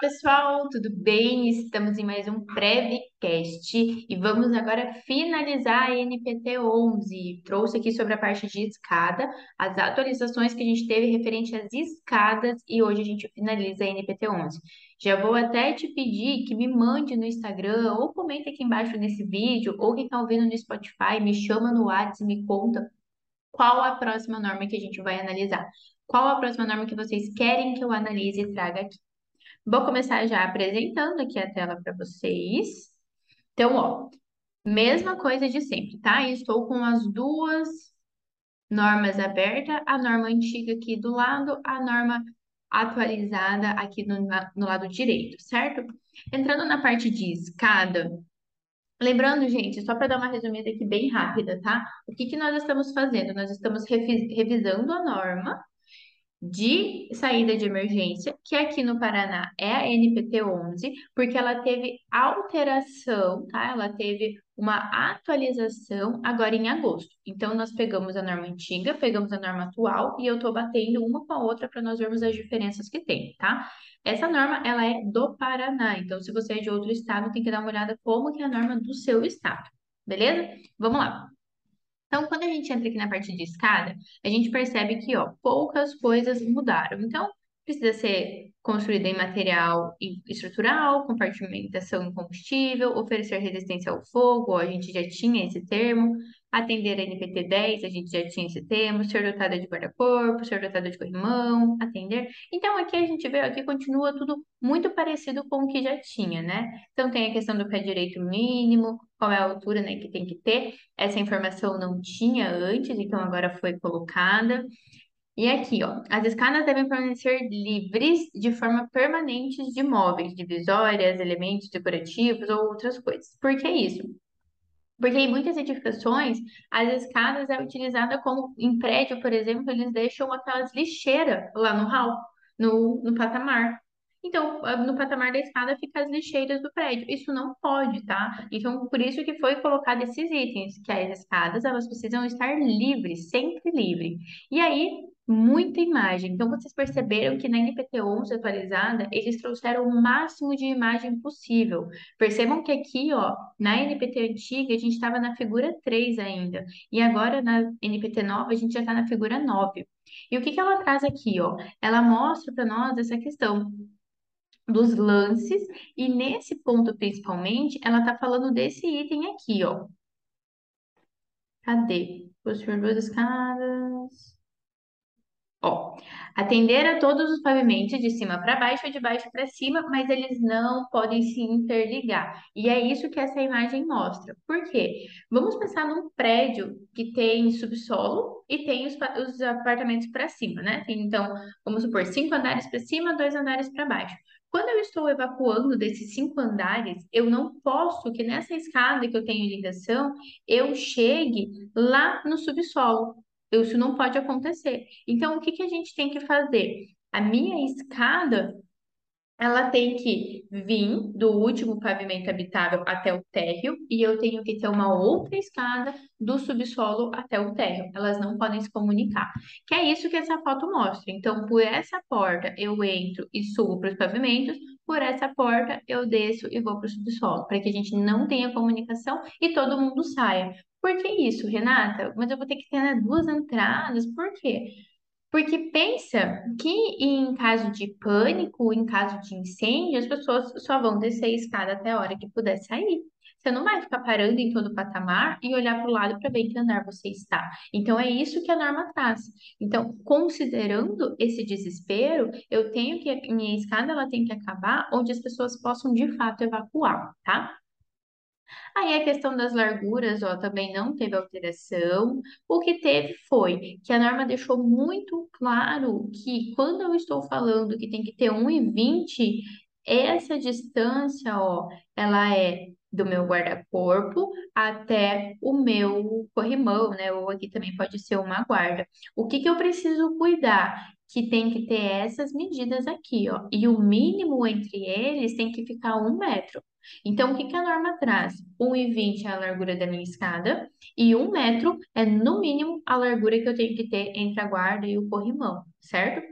pessoal, tudo bem? Estamos em mais um Prevcast e vamos agora finalizar a NPT 11. Trouxe aqui sobre a parte de escada, as atualizações que a gente teve referente às escadas e hoje a gente finaliza a NPT 11. Já vou até te pedir que me mande no Instagram ou comente aqui embaixo nesse vídeo ou quem está ouvindo no Spotify, me chama no WhatsApp e me conta qual a próxima norma que a gente vai analisar. Qual a próxima norma que vocês querem que eu analise e traga aqui? Vou começar já apresentando aqui a tela para vocês. Então, ó, mesma coisa de sempre, tá? Estou com as duas normas abertas, a norma antiga aqui do lado, a norma atualizada aqui no, no lado direito, certo? Entrando na parte de escada, lembrando, gente, só para dar uma resumida aqui bem rápida, tá? O que que nós estamos fazendo? Nós estamos revisando a norma de saída de emergência, que aqui no Paraná é a NPT 11, porque ela teve alteração, tá? Ela teve uma atualização agora em agosto. Então, nós pegamos a norma antiga, pegamos a norma atual e eu estou batendo uma com a outra para nós vermos as diferenças que tem, tá? Essa norma, ela é do Paraná, então se você é de outro estado, tem que dar uma olhada como que é a norma do seu estado, beleza? Vamos lá. Então, quando a gente entra aqui na parte de escada, a gente percebe que, ó, poucas coisas mudaram. Então, precisa ser construída em material estrutural, compartimentação em combustível, oferecer resistência ao fogo, ó, a gente já tinha esse termo, atender a NPT 10, a gente já tinha esse termo, ser dotada de guarda-corpo, ser dotada de corrimão, atender. Então, aqui a gente vê, aqui continua tudo muito parecido com o que já tinha, né? Então, tem a questão do pé direito mínimo, qual é a altura, né, que tem que ter. Essa informação não tinha antes, então agora foi colocada. E aqui, ó, as escadas devem permanecer livres de forma permanente de móveis, divisórias, elementos decorativos ou outras coisas. Por que isso? Porque em muitas edificações, as escadas é utilizada como, em prédio, por exemplo, eles deixam aquelas lixeiras lá no hall, no, no patamar. Então, ah, no patamar da escada fica as lixeiras do prédio. Isso não pode, tá? Então, por isso que foi colocado esses itens, que as escadas, elas precisam estar livres, sempre livre. E aí, muita imagem. Então, vocês perceberam que na NPT 11 atualizada, eles trouxeram o máximo de imagem possível. Percebam que aqui, ó, na NPT antiga, a gente estava na figura 3 ainda. E agora, na NPT nova, a gente já está na figura 9. E o que que ela traz aqui, ó? Ela mostra para nós essa questão dos lances, e nesse ponto principalmente, ela está falando desse item aqui, ó. Cadê? Construir duas escadas. Ó, atender a todos os pavimentos de cima para baixo ou de baixo para cima, mas eles não podem se interligar. E é isso que essa imagem mostra. Por quê? Vamos pensar num prédio que tem subsolo e tem os, os apartamentos para cima, né? Então, vamos supor, cinco andares para cima, dois andares para baixo. Quando eu estou evacuando desses cinco andares, eu não posso que nessa escada que eu tenho ligação, eu chegue lá no subsolo. Isso não pode acontecer. Então, o que que a gente tem que fazer? A minha escada ela tem que vir do último pavimento habitável até o térreo e eu tenho que ter uma outra escada do subsolo até o térreo. Elas não podem se comunicar. Que é isso que essa foto mostra. Então, por essa porta eu entro e subo para os pavimentos, por essa porta eu desço e vou para o subsolo, para que a gente não tenha comunicação e todo mundo saia. Por que isso, Renata? Mas eu vou ter que ter né, duas entradas, por quê? Porque pensa que em caso de pânico, em caso de incêndio, as pessoas só vão descer a escada até a hora que puder sair. Você não vai ficar parando em todo o patamar e olhar para o lado para ver em que andar você está. Então, é isso que a norma traz. Então, considerando esse desespero, eu tenho que, minha escada ela tem que acabar onde as pessoas possam de fato evacuar, tá? Aí a questão das larguras, ó, também não teve alteração. O que teve foi que a norma deixou muito claro que quando eu estou falando que tem que ter 1,20, essa distância, ó, ela é do meu guarda-corpo até o meu corrimão, né? Ou aqui também pode ser uma guarda. O que que eu preciso cuidar? Que tem que ter essas medidas aqui, ó. E o mínimo entre eles tem que ficar um metro. Então, o que, que a norma traz? 1,20 é a largura da minha escada e 1 metro é, no mínimo, a largura que eu tenho que ter entre a guarda e o corrimão, certo?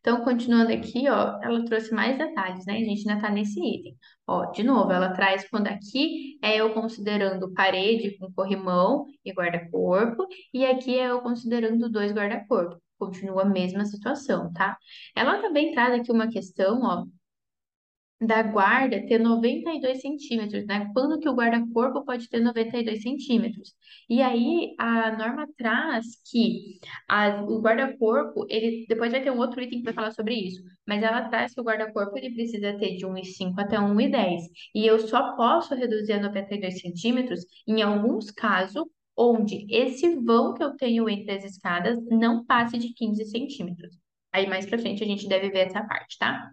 Então, continuando aqui, ó, ela trouxe mais detalhes, né? A gente ainda tá nesse item. Ó, de novo, ela traz quando aqui é eu considerando parede com corrimão e guarda-corpo, e aqui é eu considerando dois guarda-corpo. Continua a mesma situação, tá? Ela também traz aqui uma questão, ó, da guarda ter 92 centímetros, né? Quando que o guarda-corpo pode ter 92 centímetros? E aí a norma traz que a- o guarda-corpo, ele depois vai ter um outro item que vai falar sobre isso, mas ela traz que o guarda-corpo ele precisa ter de 1,5 até 1,10. E eu só posso reduzir a 92 centímetros em alguns casos onde esse vão que eu tenho entre as escadas não passe de 15 centímetros. Aí mais pra frente a gente deve ver essa parte, tá?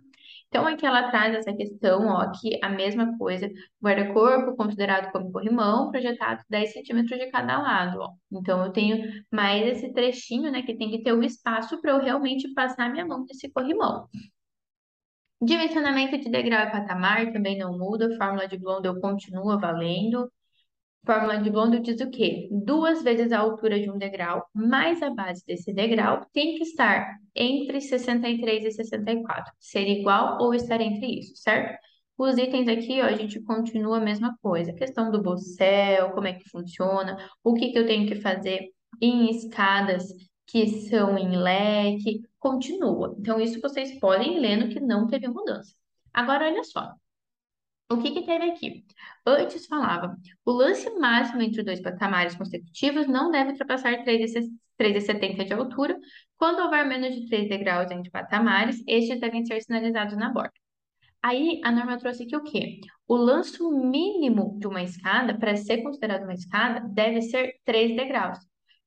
Então, aqui ela traz essa questão, ó, que a mesma coisa, guarda-corpo considerado como corrimão, projetado 10 centímetros de cada lado, ó. Então, eu tenho mais esse trechinho, né, que tem que ter o espaço para eu realmente passar minha mão nesse corrimão. Dimensionamento de degrau e patamar também não muda, fórmula de Blondel continua valendo. Fórmula de Blondel diz o quê? Duas vezes a altura de um degrau mais a base desse degrau tem que estar entre 63 e 64. Ser igual ou estar entre isso, certo? Os itens aqui, ó, a gente continua a mesma coisa. A questão do bossel, como é que funciona, o que que eu tenho que fazer em escadas que são em leque, continua. Então, isso vocês podem ir lendo que não teve mudança. Agora, olha só. O que que teve aqui? Antes falava, o lance máximo entre dois patamares consecutivos não deve ultrapassar 3,70 de altura. Quando houver menos de 3 degraus entre patamares, estes devem ser sinalizados na borda. Aí a norma trouxe aqui o quê? O lanço mínimo de uma escada, para ser considerado uma escada, deve ser 3 degraus.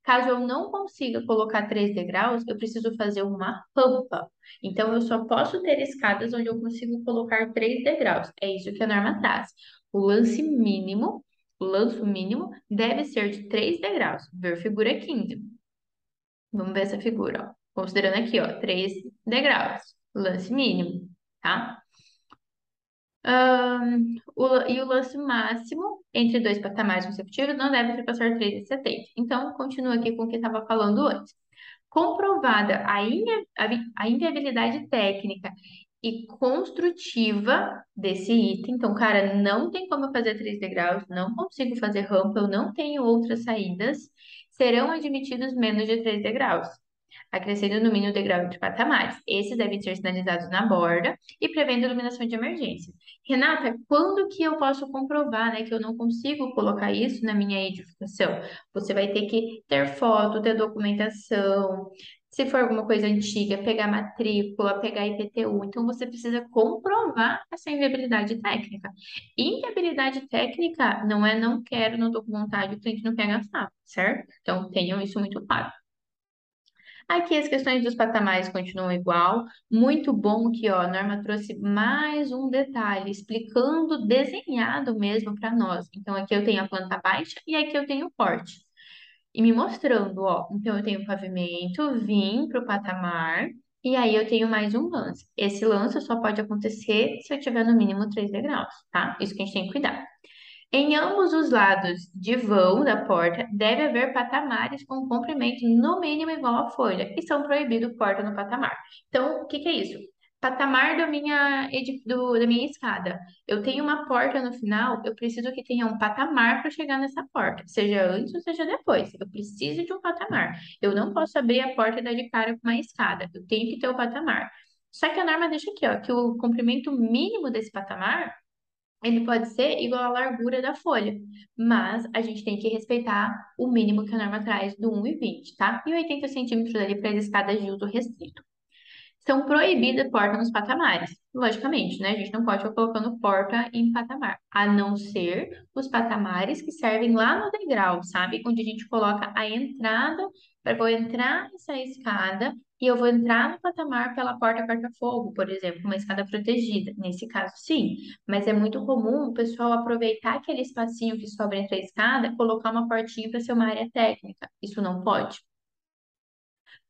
Caso eu não consiga colocar 3 degraus, eu preciso fazer uma rampa. Então, eu só posso ter escadas onde eu consigo colocar 3 degraus. É isso que a norma traz. O lance mínimo, o lanço mínimo, deve ser de 3 degraus. Ver figura 15. Vamos ver essa figura, ó. Considerando aqui, ó, 3 degraus. Lance mínimo, tá? Ahn, o- e o lance máximo entre dois patamares consecutivos não deve ultrapassar 3,70. Então, continua aqui com o que estava falando antes. Comprovada a, invi- a vi- a inviabilidade técnica e construtiva desse item. Então, cara, não tem como fazer 3 degraus, não consigo fazer rampa, eu não tenho outras saídas. Serão admitidos menos de 3 degraus acrescendo no mínimo degrau entre patamares. Esses devem ser sinalizados na borda e prevendo iluminação de emergência. Renata, quando que eu posso comprovar, né, que eu não consigo colocar isso na minha edificação? Você vai ter que ter foto, ter documentação, se for alguma coisa antiga, pegar matrícula, pegar IPTU. Então, você precisa comprovar essa inviabilidade técnica. Inviabilidade técnica não é não quero, não estou com vontade, o cliente não quer gastar, certo? Então, tenham isso muito claro. Aqui as questões dos patamares continuam igual. Muito bom que ó, a norma trouxe mais um detalhe, explicando desenhado mesmo para nós. Então, aqui eu tenho a planta baixa e aqui eu tenho o porte. E me mostrando, ó, então eu tenho o pavimento, vim para o patamar, e aí eu tenho mais um lance. Esse lance só pode acontecer se eu tiver no mínimo 3 degraus, tá? Isso que a gente tem que cuidar. Em ambos os lados de vão da porta, deve haver patamares com comprimento no mínimo igual à folha, e são proibidos porta no patamar. Então, o que que é isso? Patamar da minha, do- da minha escada. Eu tenho uma porta no final, eu preciso que tenha um patamar para chegar nessa porta, seja antes ou seja depois. Eu preciso de um patamar. Eu não posso abrir a porta e dar de cara com uma escada. Eu tenho que ter o patamar. Só que a norma deixa aqui, ó, que o comprimento mínimo desse patamar ele pode ser igual à largura da folha, mas a gente tem que respeitar o mínimo que a norma traz do 1,20, tá? E 80 centímetros ali para as escadas de uso restrito. São proibidas porta nos patamares, logicamente, né? A gente não pode ficar colocando porta em patamar, a não ser os patamares que servem lá no degrau, sabe? Onde a gente coloca a entrada, eu entrar nessa escada e eu vou entrar no patamar pela porta corta-fogo, por exemplo, uma escada protegida. Nesse caso, sim. Mas é muito comum o pessoal aproveitar aquele espacinho que sobra entre a escada colocar uma portinha para ser uma área técnica. Isso não pode.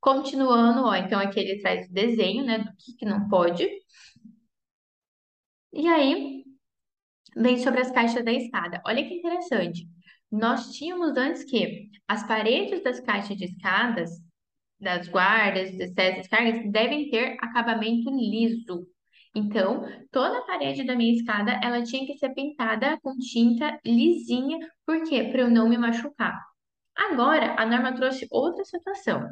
Continuando, ó, então aqui ele traz o desenho, né, do que, que não pode. E aí, vem sobre as caixas da escada. Olha que interessante. Nós tínhamos antes que as paredes das caixas de escadas das guardas, excessos, cargas, devem ter acabamento liso. Então, toda a parede da minha escada, ela tinha que ser pintada com tinta lisinha, por quê? Para eu não me machucar. Agora, a norma trouxe outra situação.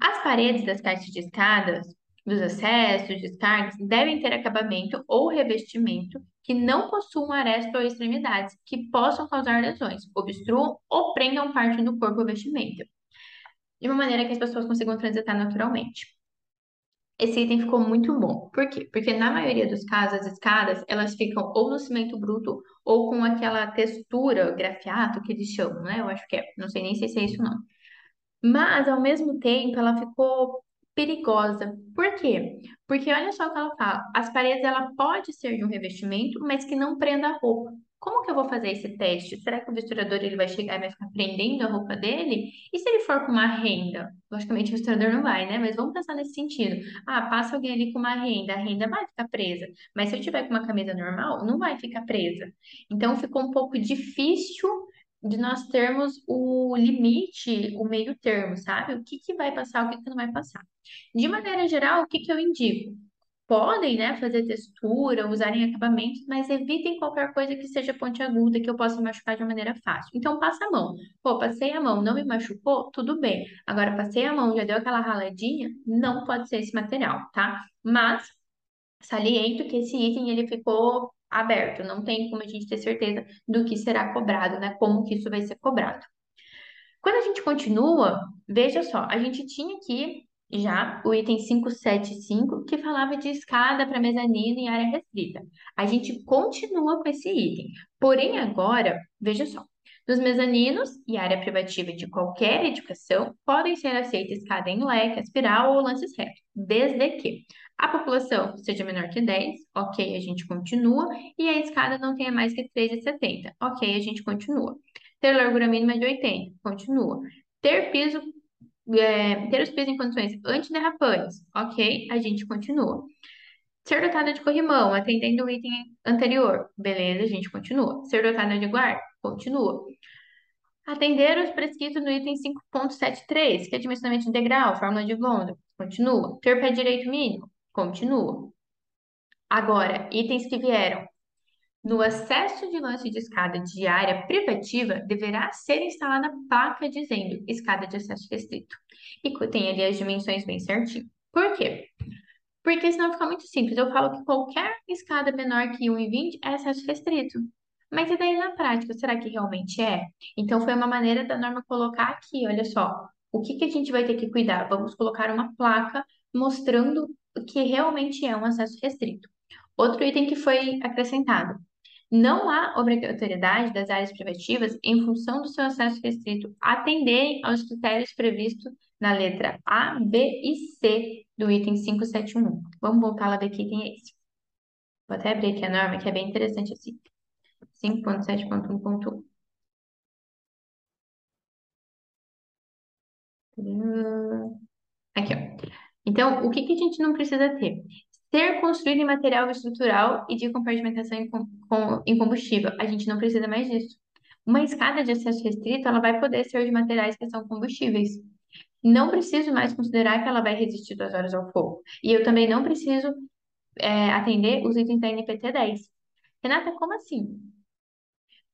As paredes das caixas de escadas, dos acessos, descargas, devem ter acabamento ou revestimento que não possuam aresta ou extremidades que possam causar lesões, obstruam ou prendam parte do corpo ou vestimenta, de uma maneira que as pessoas consigam transitar naturalmente. Esse item ficou muito bom. Por quê? Porque na maioria dos casos, as escadas, elas ficam ou no cimento bruto ou com aquela textura, grafiato, que eles chamam, né? Eu acho que é. Não sei nem se é isso não. Mas, ao mesmo tempo, ela ficou perigosa. Por quê? Porque olha só o que ela fala. As paredes, ela pode ser de um revestimento, mas que não prenda a roupa. Como que eu vou fazer esse teste? Será que o misturador ele vai chegar e vai ficar prendendo a roupa dele? E se ele for com uma renda? Logicamente o misturador não vai, né? Mas vamos pensar nesse sentido. Ah, passa alguém ali com uma renda, a renda vai ficar presa. Mas se eu tiver com uma camisa normal, não vai ficar presa. Então ficou um pouco difícil de nós termos o limite, o meio termo, sabe? O que que vai passar, o que que não vai passar. De maneira geral, o que que eu indico? podem, né, fazer textura, usarem acabamentos, mas evitem qualquer coisa que seja pontiaguda, que eu possa machucar de maneira fácil. Então, passa a mão. Pô, passei a mão, não me machucou? Tudo bem. Agora, passei a mão, já deu aquela raladinha? Não pode ser esse material, tá? Mas, saliento que esse item, ele ficou aberto. Não tem como a gente ter certeza do que será cobrado, né? Como que isso vai ser cobrado. Quando a gente continua, veja só, a gente tinha aqui já o item 575, que falava de escada para mezanino em área restrita. A gente continua com esse item. Porém, agora, veja só. Nos mezaninos e área privativa de qualquer edificação, podem ser aceitas escada em leque, espiral ou lances retos, desde que a população seja menor que 10, ok, a gente continua, e a escada não tenha mais que 3,70, ok, a gente continua. Ter largura mínima de 80, continua. Ter piso é, ter os pisos em condições antiderrapantes, ok, a gente continua. Ser dotada de corrimão, atendendo o item anterior, beleza, a gente continua. Ser dotada de guarda, continua. Atender os prescritos no item 5.73, que é dimensionamento integral, fórmula de Vondo, continua. Ter pé direito mínimo, continua. Agora, itens que vieram no acesso de lance de escada de área privativa, deverá ser instalada placa dizendo escada de acesso restrito. E tem ali as dimensões bem certinho. Por quê? Porque senão fica muito simples. Eu falo que qualquer escada menor que 1,20 é acesso restrito. Mas e daí na prática, será que realmente é? Então foi uma maneira da norma colocar aqui, olha só, o que, que a gente vai ter que cuidar? Vamos colocar uma placa mostrando que realmente é um acesso restrito. Outro item que foi acrescentado, não há obrigatoriedade das áreas privativas, em função do seu acesso restrito, atenderem aos critérios previstos na letra A, B e C do item 571. Vamos voltar lá ver que item é esse. Vou até abrir aqui a norma, que é bem interessante assim. 5.7.1.1. Aqui, ó. Então, o que, que a gente não precisa ter? Ser construído em material estrutural e de compartimentação em, com, em combustível. A gente não precisa mais disso. Uma escada de acesso restrito, ela vai poder ser de materiais que são combustíveis. Não preciso mais considerar que ela vai resistir duas horas ao fogo. E eu também não preciso é, atender os itens da NPT 10. Renata, como assim?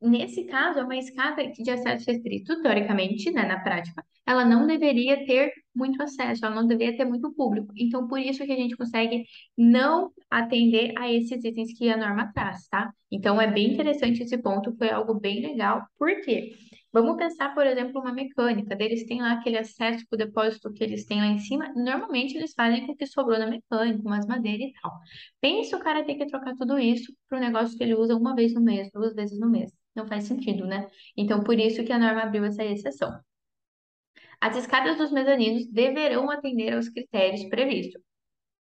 Nesse caso, é uma escada de acesso restrito, teoricamente, né, na prática, ela não deveria ter muito acesso, ela não deveria ter muito público. Então, por isso que a gente consegue não atender a esses itens que a norma traz, tá? Então, é bem interessante esse ponto, foi algo bem legal. Por quê? Vamos pensar, por exemplo, uma mecânica. Eles têm lá aquele acesso para o depósito que eles têm lá em cima. Normalmente eles fazem com o que sobrou na mecânica, umas madeiras e tal. Pensa o cara ter que trocar tudo isso para o negócio que ele usa uma vez no mês, duas vezes no mês. Não faz sentido, né? Então, por isso que a norma abriu essa exceção. As escadas dos mezaninos deverão atender aos critérios previstos.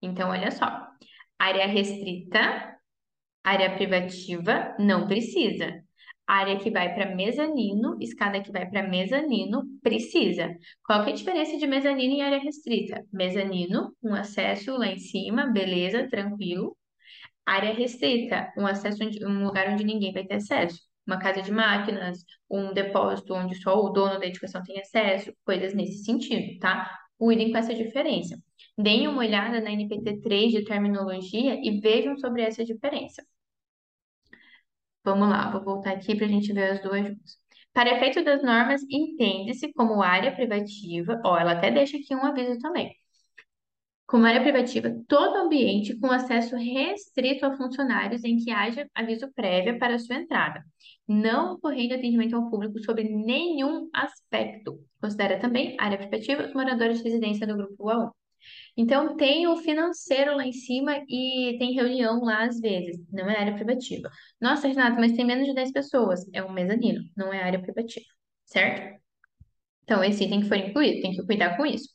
Então, olha só. Área restrita, área privativa, não precisa. Área que vai para mezanino, escada que vai para mezanino, precisa. Qual que é a diferença de mezanino e área restrita? Mezanino, um acesso lá em cima, beleza, tranquilo. Área restrita, um acesso, um lugar onde ninguém vai ter acesso uma casa de máquinas, um depósito onde só o dono da edificação tem acesso, coisas nesse sentido, tá? o item com essa diferença. Deem uma olhada na NPT 3 de terminologia e vejam sobre essa diferença. Vamos lá, vou voltar aqui para a gente ver as duas juntas. Para efeito das normas, entende-se como área privativa, ó, ela até deixa aqui um aviso também. Como área privativa, todo ambiente com acesso restrito a funcionários em que haja aviso prévio para sua entrada, não ocorrendo atendimento ao público sobre nenhum aspecto. Considera também área privativa os moradores de residência do grupo A1. Então, tem o financeiro lá em cima e tem reunião lá às vezes, não é área privativa. Nossa, Renato, mas tem menos de 10 pessoas. É um mezanino, não é área privativa, certo? Então, esse item que foi incluído, tem que cuidar com isso.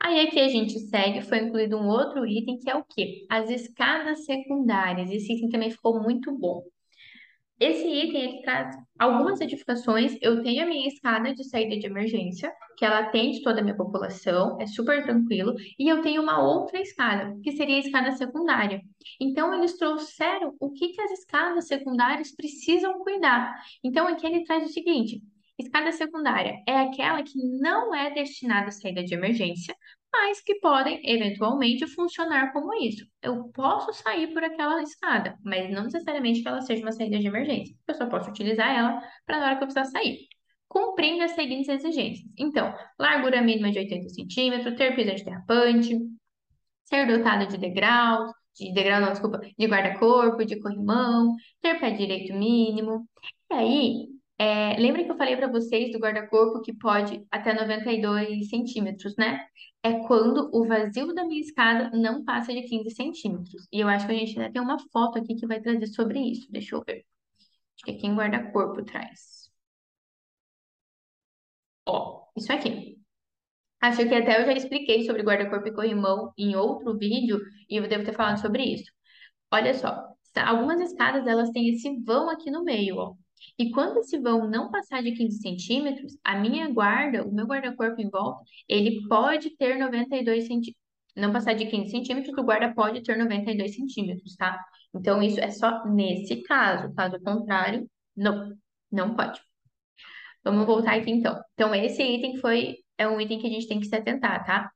Aí aqui a gente segue, foi incluído um outro item que é o quê? As escadas secundárias. Esse item também ficou muito bom. Esse item ele traz algumas edificações. Eu tenho a minha escada de saída de emergência, que ela atende toda a minha população, é super tranquilo, e eu tenho uma outra escada, que seria a escada secundária. Então, eles trouxeram o que, que as escadas secundárias precisam cuidar. Então, aqui ele traz o seguinte: Escada secundária é aquela que não é destinada à saída de emergência, mas que podem eventualmente funcionar como isso. Eu posso sair por aquela escada, mas não necessariamente que ela seja uma saída de emergência. Eu só posso utilizar ela para na hora que eu precisar sair. Cumprindo as seguintes exigências. Então, largura mínima de 80 centímetros, ter piso antiderrapante, ser dotada de degraus, de degrau não, desculpa, de guarda-corpo, de corrimão, ter pé direito mínimo. E aí, é, lembra que eu falei para vocês do guarda-corpo que pode até 92 centímetros, né? É quando o vazio da minha escada não passa de 15 centímetros. E eu acho que a gente ainda tem uma foto aqui que vai trazer sobre isso. Deixa eu ver. Acho que aqui em guarda-corpo traz. Ó, isso aqui. Acho que até eu já expliquei sobre guarda-corpo e corrimão em outro vídeo e eu devo ter falado sobre isso. Olha só, algumas escadas elas têm esse vão aqui no meio, ó. E quando esse vão não passar de 15 centímetros, a minha guarda, o meu guarda-corpo em volta, ele pode ter 92 centímetros. Não passar de 15 centímetros, o guarda pode ter 92 centímetros, tá? Então, isso é só nesse caso. Caso contrário, não, não pode. Vamos voltar aqui então. Então, esse item foi, é um item que a gente tem que se atentar, tá?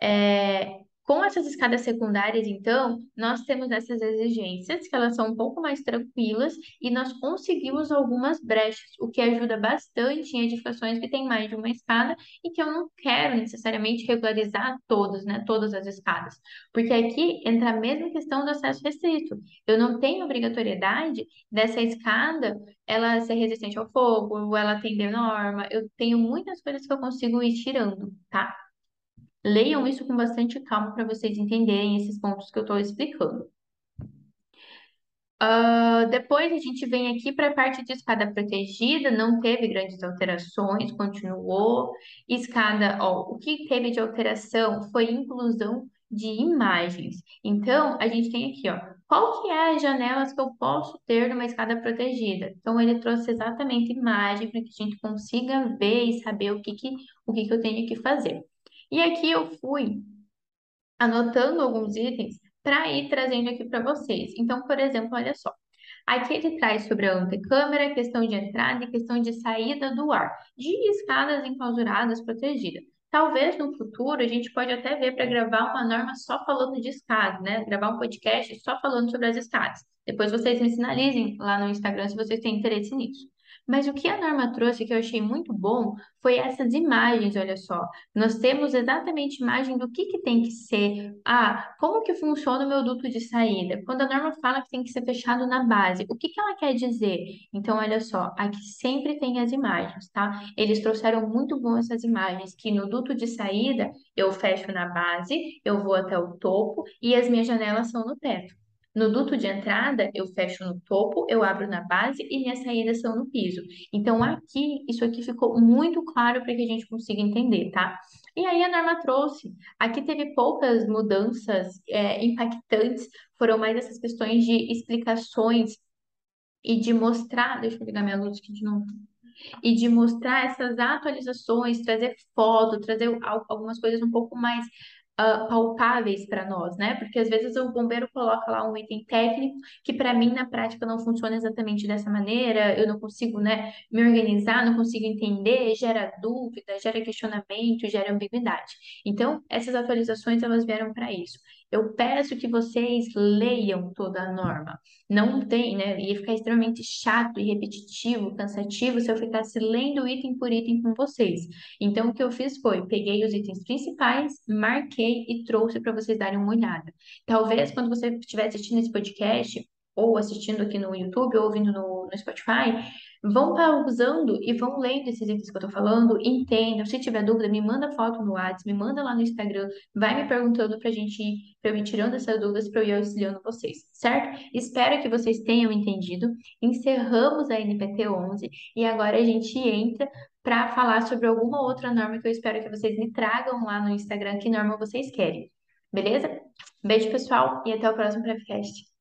É, com essas escadas secundárias, então, nós temos essas exigências, que elas são um pouco mais tranquilas, e nós conseguimos algumas brechas, o que ajuda bastante em edificações que têm mais de uma escada e que eu não quero necessariamente regularizar todas, né, todas as escadas. Porque aqui entra a mesma questão do acesso restrito. Eu não tenho obrigatoriedade dessa escada ela ser resistente ao fogo, ela atender norma. Eu tenho muitas coisas que eu consigo ir tirando, tá? Leiam isso com bastante calma para vocês entenderem esses pontos que eu estou explicando. Uh, depois a gente vem aqui para a parte de escada protegida, não teve grandes alterações, continuou. Escada, ó, o que teve de alteração foi inclusão de imagens. Então, a gente tem aqui, ó, qual que é as janelas que eu posso ter numa escada protegida? Então, ele trouxe exatamente imagem para que a gente consiga ver e saber o que, que, o que, que eu tenho que fazer. E aqui eu fui anotando alguns itens para ir trazendo aqui para vocês. Então, por exemplo, olha só. Aqui ele traz sobre a antecâmera, questão de entrada e questão de saída do ar, de escadas enclausuradas protegidas. Talvez no futuro a gente pode até ver para gravar uma norma só falando de escadas, né? Gravar um podcast só falando sobre as escadas. Depois vocês me sinalizem lá no Instagram se vocês têm interesse nisso. Mas o que a norma trouxe que eu achei muito bom foi essas imagens, olha só. Nós temos exatamente imagem do que, que tem que ser. Ah, como que funciona o meu duto de saída? Quando a norma fala que tem que ser fechado na base, o que, que ela quer dizer? Então, olha só, aqui sempre tem as imagens, tá? Eles trouxeram muito bom essas imagens, que no duto de saída eu fecho na base, eu vou até o topo e as minhas janelas são no teto. No duto de entrada, eu fecho no topo, eu abro na base e minhas saídas são no piso. Então, aqui, isso aqui ficou muito claro para que a gente consiga entender, tá? E aí a norma trouxe. Aqui teve poucas mudanças é, impactantes, foram mais essas questões de explicações e de mostrar. Deixa eu ligar minha luz aqui de novo e de mostrar essas atualizações, trazer foto, trazer algumas coisas um pouco mais uh, palpáveis para nós, né? Porque às vezes o bombeiro coloca lá um item técnico que para mim na prática não funciona exatamente dessa maneira, eu não consigo, né, me organizar, não consigo entender, gera dúvida, gera questionamento, gera ambiguidade. Então, essas atualizações elas vieram para isso. Eu peço que vocês leiam toda a norma. Não tem, né? Ia ficar extremamente chato e repetitivo, cansativo se eu ficasse lendo item por item com vocês. Então, o que eu fiz foi, peguei os itens principais, marquei e trouxe para vocês darem uma olhada. Talvez, quando você estiver assistindo esse podcast, ou assistindo aqui no YouTube, ou ouvindo no, no Spotify, vão pausando e vão lendo esses itens que eu tô falando, entendam. Se tiver dúvida, me manda foto no WhatsApp, me manda lá no Instagram, vai me perguntando pra gente ir, pra eu ir tirando essas dúvidas pra eu ir auxiliando vocês, certo? Espero que vocês tenham entendido. Encerramos a NPT 11 e agora a gente entra para falar sobre alguma outra norma que eu espero que vocês me tragam lá no Instagram que norma vocês querem. Beleza? Beijo, pessoal, e até o próximo podcast.